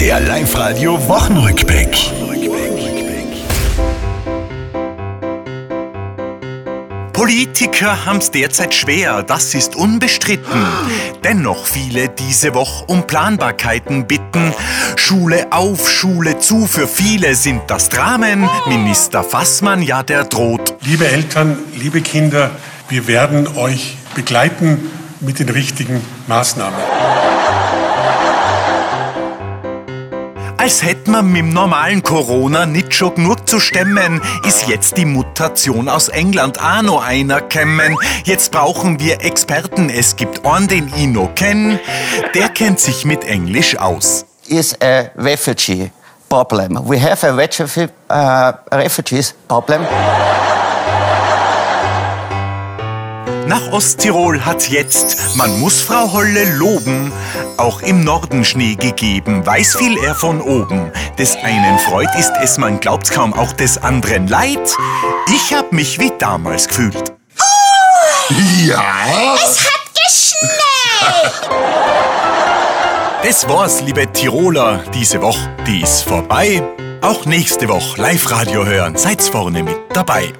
Der Live-Radio Wochenrückblick. Politiker haben's derzeit schwer, das ist unbestritten. Dennoch viele diese Woche um Planbarkeiten bitten. Schule auf, Schule zu, für viele sind das Dramen. Minister Fassmann, ja, der droht. Liebe Eltern, liebe Kinder, wir werden euch begleiten mit den richtigen Maßnahmen. Als hätte man mit dem normalen Corona nicht schon genug zu stemmen, ist jetzt die Mutation aus England auch noch einer kämmen. Jetzt brauchen wir Experten, es gibt einen, den ich noch kenn, der kennt sich mit Englisch aus. is a refugee problem. We have a refugee, uh, refugees problem. Nach Osttirol hat's jetzt, man muss Frau Holle loben, auch im Norden Schnee gegeben, weiß viel er von oben. Des einen Freud ist es, man glaubt's kaum, auch des anderen leid. Ich hab mich wie damals gefühlt. Ja? Es hat geschneit! Das war's, liebe Tiroler, diese Woche, die ist vorbei. Auch nächste Woche Live-Radio hören, seid's vorne mit dabei.